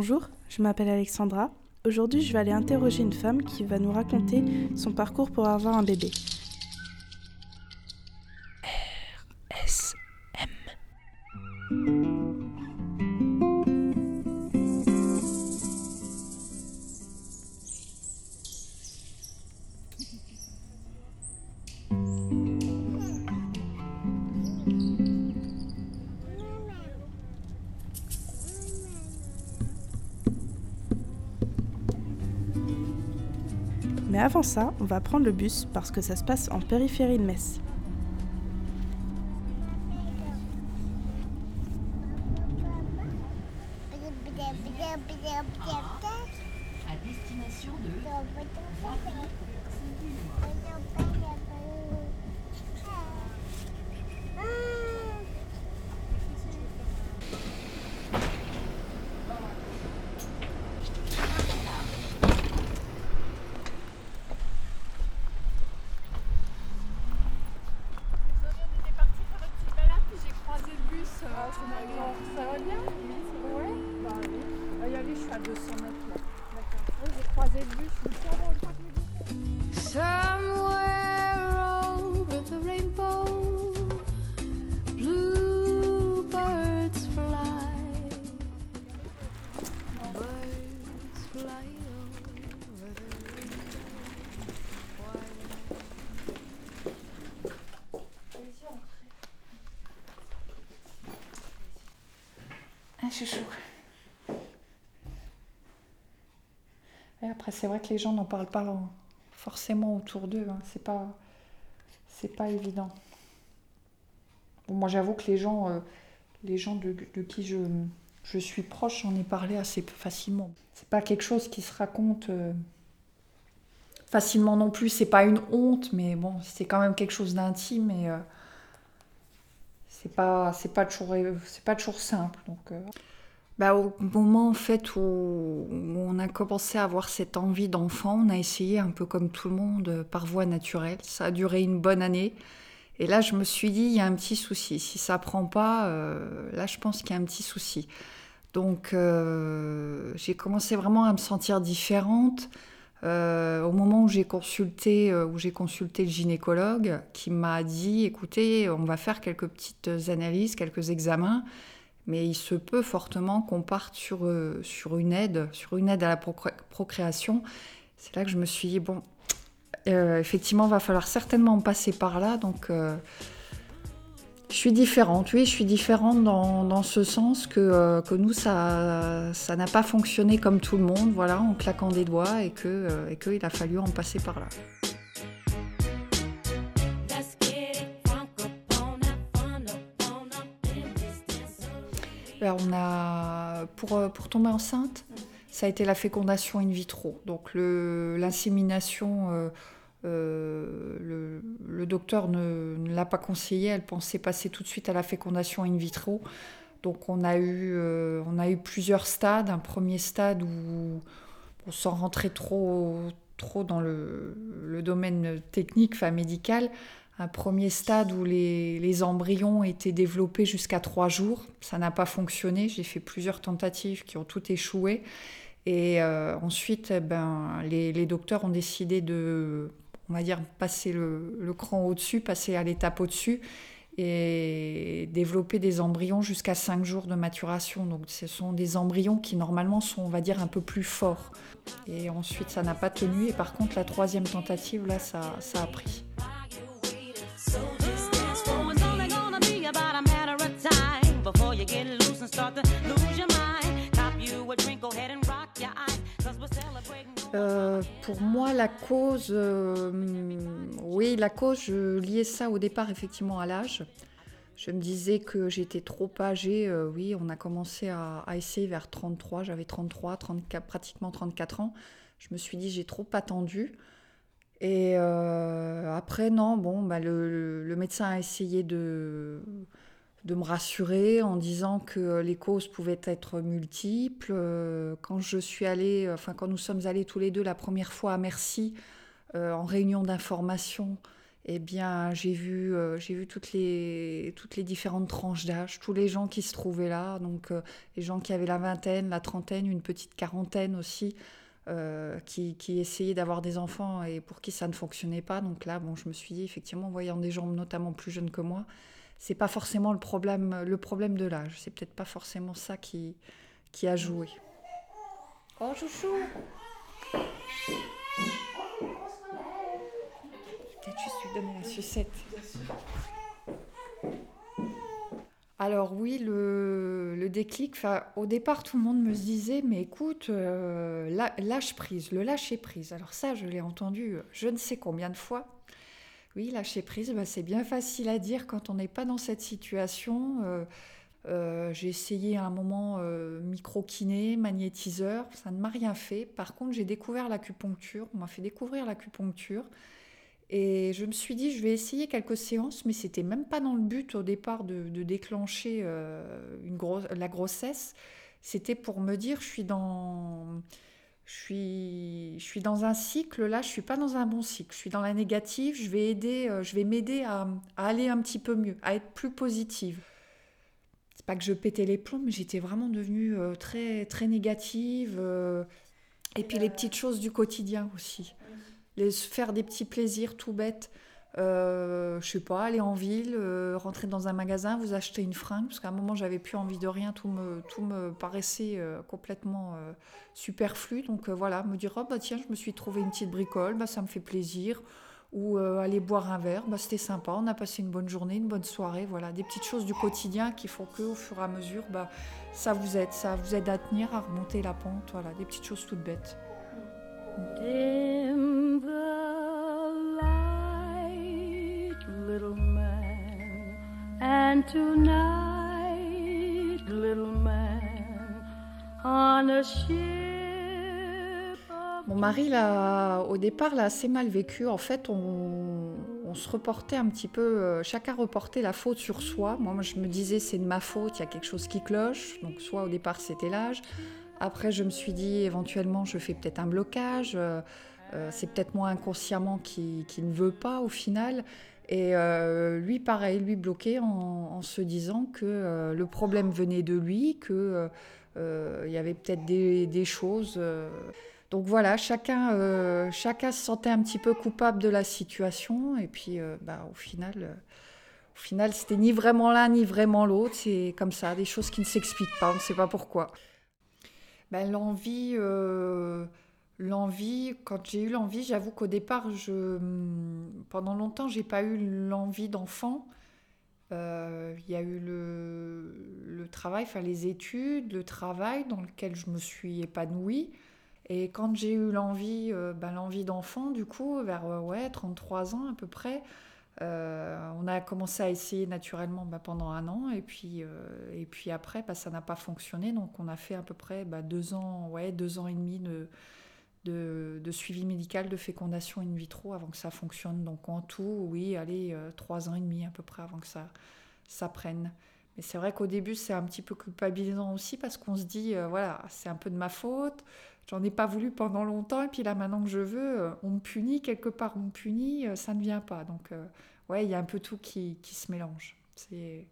Bonjour, je m'appelle Alexandra. Aujourd'hui, je vais aller interroger une femme qui va nous raconter son parcours pour avoir un bébé. Mais avant ça, on va prendre le bus parce que ça se passe en périphérie de Metz. à destination de Désolée, on était parti faire une petite balade, puis j'ai croisé le bus. Ah, ça va bien Ouais Bah oui. Ah, y je suis à 200 mètres là. D'accord. Oui, j'ai croisé le bus, Somewhere rainbow, fly. Birds fly the Ah, chouchou. Après, c'est vrai que les gens n'en parlent pas hein, forcément autour d'eux. hein. C'est pas, c'est pas évident. Moi, j'avoue que les gens, euh, les gens de, qui je, je suis proche, j'en ai parlé assez facilement. C'est pas quelque chose qui se raconte euh, facilement non plus. C'est pas une honte, mais bon, c'est quand même quelque chose d'intime et euh, c'est pas, c'est pas toujours, c'est pas toujours simple. Donc. Bah, au moment en fait où, on a commencé à avoir cette envie d'enfant, on a essayé un peu comme tout le monde euh, par voie naturelle. Ça a duré une bonne année. Et là, je me suis dit, il y a un petit souci. Si ça prend pas, euh, là, je pense qu'il y a un petit souci. Donc, euh, j'ai commencé vraiment à me sentir différente au moment où j'ai consulté, où j'ai consulté le gynécologue, qui m'a dit, écoutez, on va faire quelques petites analyses, quelques examens mais il se peut fortement qu'on parte sur, euh, sur une aide, sur une aide à la procré- procréation. C'est là que je me suis dit, bon, euh, effectivement, il va falloir certainement passer par là. Donc, euh, je suis différente, oui, je suis différente dans, dans ce sens que, euh, que nous, ça ça n'a pas fonctionné comme tout le monde, voilà, en claquant des doigts, et que euh, et qu'il a fallu en passer par là. On a, pour, euh, pour tomber enceinte, ça a été la fécondation in vitro. Donc l'insémination, euh, euh, le, docteur ne, l'a pas conseillé, elle pensait passer tout de suite à la fécondation in vitro. Donc on a eu, plusieurs stades. Un premier stade où, on sans rentrer trop, trop dans le, le domaine technique, enfin médical, un premier stade où les, embryons étaient développés jusqu'à trois jours. Ça n'a pas fonctionné. J'ai fait plusieurs tentatives qui ont toutes échoué. Et euh, ensuite, eh ben, les, docteurs ont décidé de, on va dire, passer le, cran au-dessus, passer à l'étape au-dessus et développer des embryons jusqu'à 5 jours de maturation. Donc ce sont des embryons qui normalement sont, on va dire, un peu plus forts. Et ensuite, ça n'a pas tenu. Et par contre, la troisième tentative, là, ça a pris. Euh, pour moi, la cause, euh, oui, la cause, je liais ça au départ effectivement à l'âge. Je me disais que j'étais trop âgée. euh, oui, on a commencé à, essayer vers 33. J'avais 33, 34, pratiquement 34 ans. Je me suis dit, j'ai trop attendu. Et après, non, bon, bah, le médecin a essayé de, de me rassurer en disant que les causes pouvaient être multiples. Euh, Quand je suis allée, enfin quand nous sommes allés tous les deux la première fois à Merci euh, en réunion d'information eh bien, j'ai vu, euh, j'ai vu toutes, les, toutes les différentes tranches d'âge, tous les gens qui se trouvaient là, donc euh, les gens qui avaient la vingtaine, la trentaine, une petite quarantaine aussi, euh, qui, qui essayaient d'avoir des enfants et pour qui ça ne fonctionnait pas. Donc là, bon, je me suis dit, effectivement, en voyant des gens notamment plus jeunes que moi, c'est pas forcément le problème, le problème de l'âge. C'est peut-être pas forcément ça qui, qui a joué. Oh, chouchou Peut-être juste lui donner la sucette. Alors oui, le, le déclic, au départ tout le monde me disait, mais écoute, euh, la- lâche prise, le lâcher prise. Alors ça, je l'ai entendu euh, je ne sais combien de fois. Oui, lâcher prise, bah, c'est bien facile à dire quand on n'est pas dans cette situation. Euh, euh, j'ai essayé à un moment euh, micro-kiné, magnétiseur, ça ne m'a rien fait. Par contre, j'ai découvert l'acupuncture, on m'a fait découvrir l'acupuncture. Et je me suis dit, je vais essayer quelques séances, mais c'était même pas dans le but au départ de, déclencher la grossesse. C'était pour me dire, je suis dans, je suis, je suis dans un cycle là, je suis pas dans un bon cycle. Je suis dans la négative. Je vais aider, euh, je vais m'aider à, aller un petit peu mieux, à être plus positive. C'est pas que je pétais les plombs, mais j'étais vraiment devenue euh, très, très négative. euh, et puis les petites choses du quotidien aussi les, faire des petits plaisirs tout bêtes. Euh, je sais pas, aller en ville, euh, rentrer dans un magasin, vous acheter une fringue, parce qu'à un moment j'avais plus envie de rien, tout me, tout me paraissait euh, complètement euh, superflu. Donc voilà, me dire, oh bah tiens, je me suis trouvé une petite bricole, bah, ça me fait plaisir. Ou aller boire un verre, bah, c'était sympa, on a passé une bonne journée, une bonne soirée, voilà, des petites choses du quotidien qui font que au fur et à mesure, bah, ça vous aide, ça vous aide à tenir, à remonter la pente, voilà, des petites choses toutes bêtes. And tonight, little man, on a ship. Mon mari, l'a, au départ, l'a assez mal vécu. En fait, on, se reportait un petit peu, euh, chacun reportait la faute sur soi. Moi, moi, je me disais, c'est de ma faute, il y a quelque chose qui cloche. Donc, soit au départ, c'était l'âge. Après, je me suis dit, éventuellement, je fais peut-être un blocage. euh, euh, c'est peut-être moi inconsciemment qui, qui ne veut pas au final. Et euh, lui, pareil, lui bloqué en, se disant que euh, le problème venait de lui, que euh, euh, y avait peut-être des, choses. donc voilà, chacun, chacun se sentait un petit peu coupable de la situation. Et puis, bah, au final, au final, c'était ni vraiment l'un ni vraiment l'autre. C'est comme ça, des choses qui ne s'expliquent pas. On ne sait pas pourquoi. Ben, l'envie, l'envie. Quand j'ai eu l'envie, j'avoue qu'au départ, je, pendant longtemps, j'ai pas eu l'envie d'enfant. Euh, Il y a eu le, le travail, enfin les études, le travail dans lequel je me suis épanouie. Et quand j'ai eu l'envie, ben, l'envie d'enfant, du coup, vers euh, ouais, 33 ans à peu près, on a commencé à essayer naturellement ben, pendant un an. Et puis, et puis après, ben, ça n'a pas fonctionné. Donc on a fait à peu près deux, ans, ouais, deux ans et demi de, de, suivi médical de fécondation in vitro avant que ça fonctionne. Donc en tout, oui, allez, euh, trois ans et demi à peu près avant que ça, ça prenne. Mais c'est vrai qu'au début, c'est un petit peu culpabilisant aussi parce qu'on se dit, euh, voilà, c'est un peu de ma faute. J'en ai pas voulu pendant longtemps et puis là, maintenant que je veux, euh, on me punit quelque part, on me punit, ça ne vient pas. Donc, euh, ouais, il y a un peu tout qui, qui se mélange. C'est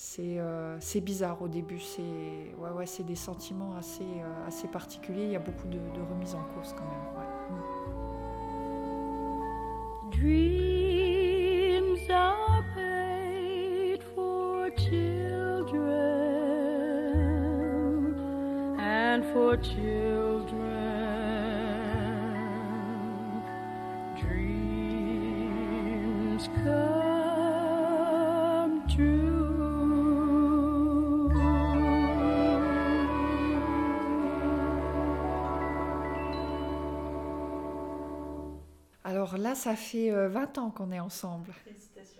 c'est euh, bizarre au début. C'est ouais, ouais, des sentiments assez, euh, assez particuliers. Il y a beaucoup de, de remises en cause quand même. ouais. Mm. Dreams are made for children and for children. Dreams come true. Alors là, ça fait euh, 20 ans qu'on est ensemble.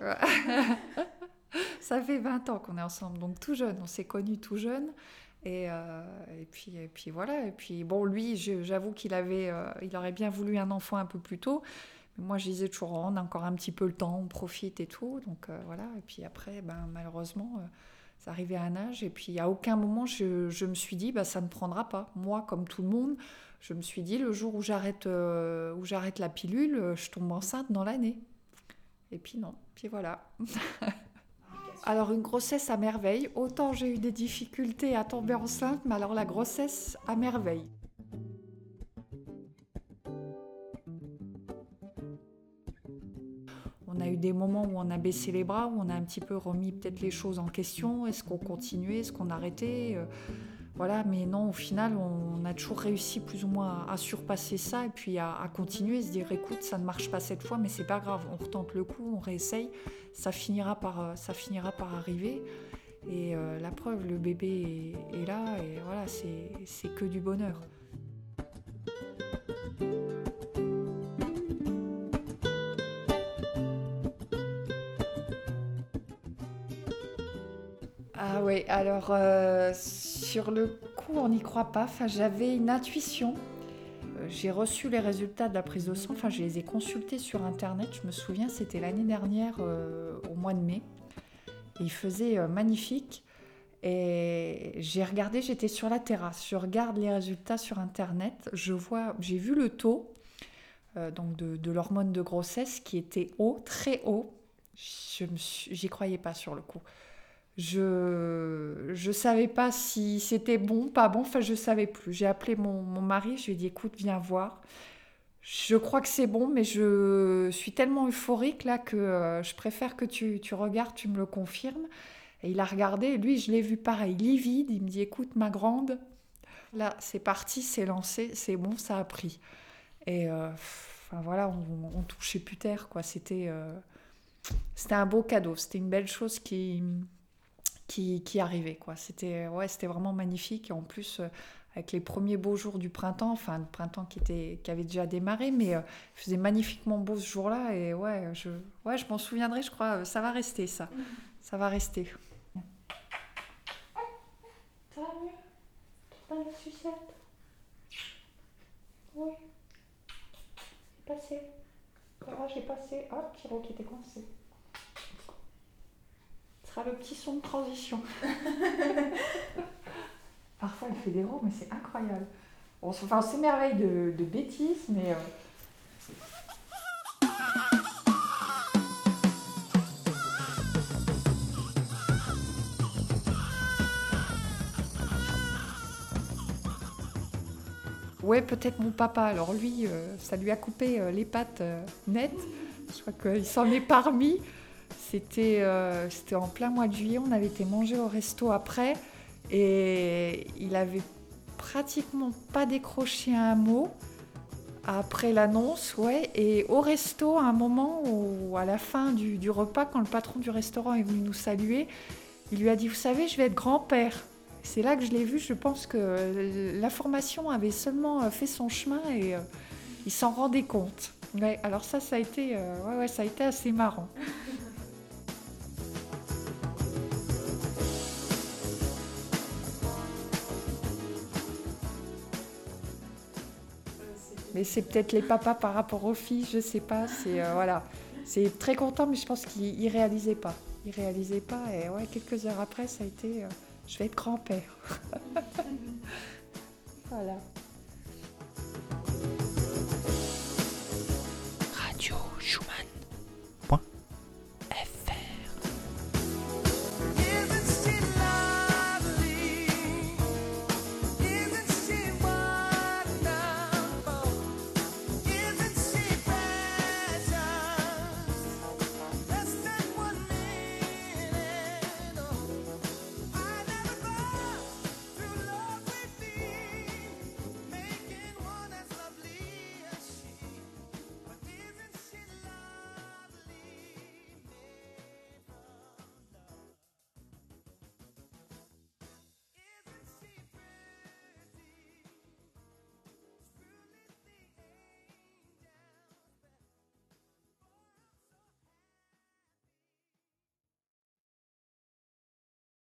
Ouais. ça fait 20 ans qu'on est ensemble, donc tout jeune. On s'est connus tout jeune. Et, euh, et, puis, et puis voilà. Et puis bon, lui, j'avoue qu'il avait, euh, il aurait bien voulu un enfant un peu plus tôt. Mais moi, je disais toujours, Oh, on a encore un petit peu le temps, on profite et tout. Donc euh, voilà. Et puis après, ben, malheureusement, euh, ça arrivait à un âge. Et puis à aucun moment, je, je me suis dit, bah, ça ne prendra pas. Moi, comme tout le monde, je me suis dit, le jour où j'arrête euh, j'arrête la pilule, euh, je tombe enceinte dans l'année. Et puis non, puis voilà. alors une grossesse à merveille. Autant j'ai eu des difficultés à tomber enceinte, mais alors la grossesse à merveille. On a eu des moments où on a baissé les bras, où on a un petit peu remis peut-être les choses en question. Est-ce qu'on continuait, est-ce qu'on arrêtait? Euh, Voilà, mais non, au final, on a toujours réussi plus ou moins à, surpasser ça et puis à, continuer, se dire écoute, ça ne marche pas cette fois, mais c'est pas grave, on retente le coup, on réessaye, ça finira par, euh, ça finira par arriver. Et euh, la preuve, le bébé est, là et voilà, c'est c'est que du bonheur. Ah oui, alors euh, sur le coup, on n'y croit pas. J'avais une intuition. Euh, J'ai reçu les résultats de la prise de sang. Enfin, je les ai consultés sur Internet. Je me souviens, c'était l'année dernière, euh, au mois de mai. Il faisait euh, magnifique. Et j'ai regardé, j'étais sur la terrasse. Je regarde les résultats sur Internet. Je vois, j'ai vu le taux donc de, l'hormone de grossesse qui était haut, très haut. Je j'y croyais pas sur le coup. Je je savais pas si c'était bon, pas bon, enfin je savais plus. J'ai appelé mon, mon mari, je lui ai dit écoute, viens voir. Je crois que c'est bon, mais je suis tellement euphorique là que euh, je préfère que tu, tu regardes, tu me le confirmes. Et il a regardé, lui je l'ai vu pareil, livide, il me dit écoute ma grande, là c'est parti, c'est lancé, c'est bon, ça a pris. Et euh, voilà, on, on touchait plus terre quoi, c'était euh, c'était un beau cadeau, c'était une belle chose qui qui, arrivait. Quoi. C'était, ouais, c'était vraiment magnifique. En plus, euh, avec les premiers beaux jours du printemps, enfin le printemps qui, était, qui avait déjà démarré, mais euh, il faisait magnifiquement beau ce jour-là. Et ouais, je, ouais, je m'en souviendrai, je crois. euh, Ça va rester, ça. Ça va rester. Ça va mieux? Dans la sucette? Oui. J'ai passé. Voilà, j'ai passé. Hop, Kiro qui était coincé. Ce sera le petit son de transition. Parfois, il fait des ronds, mais c'est incroyable. On, s'émerveille de, bêtises, mais... euh, Ouais, peut-être mon papa. Alors lui, euh, ça lui a coupé euh, les pattes nettes. Je crois qu'il s'en est parmi. C'était euh, en plein mois de juillet. On avait été manger au resto après. Et il avait pratiquement pas décroché un mot après l'annonce. Ouais. Et au resto, à un moment où, à la fin du, repas, quand le patron du restaurant est venu nous saluer, il lui a dit, vous savez, je vais être grand-père. C'est là que je l'ai vu. Je pense que l'information avait seulement euh, fait son chemin et euh, il s'en rendait compte. Alors ça, ça a été, euh, ouais, ouais, ça a été assez marrant. c'est peut-être les papas par rapport aux filles, je sais pas. C'est euh, voilà, c'est très content, mais je pense qu'ils réalisaient pas. Ils réalisaient pas, et ouais, quelques heures après, ça a été, euh, je vais être grand-père. voilà. Radio Schumann.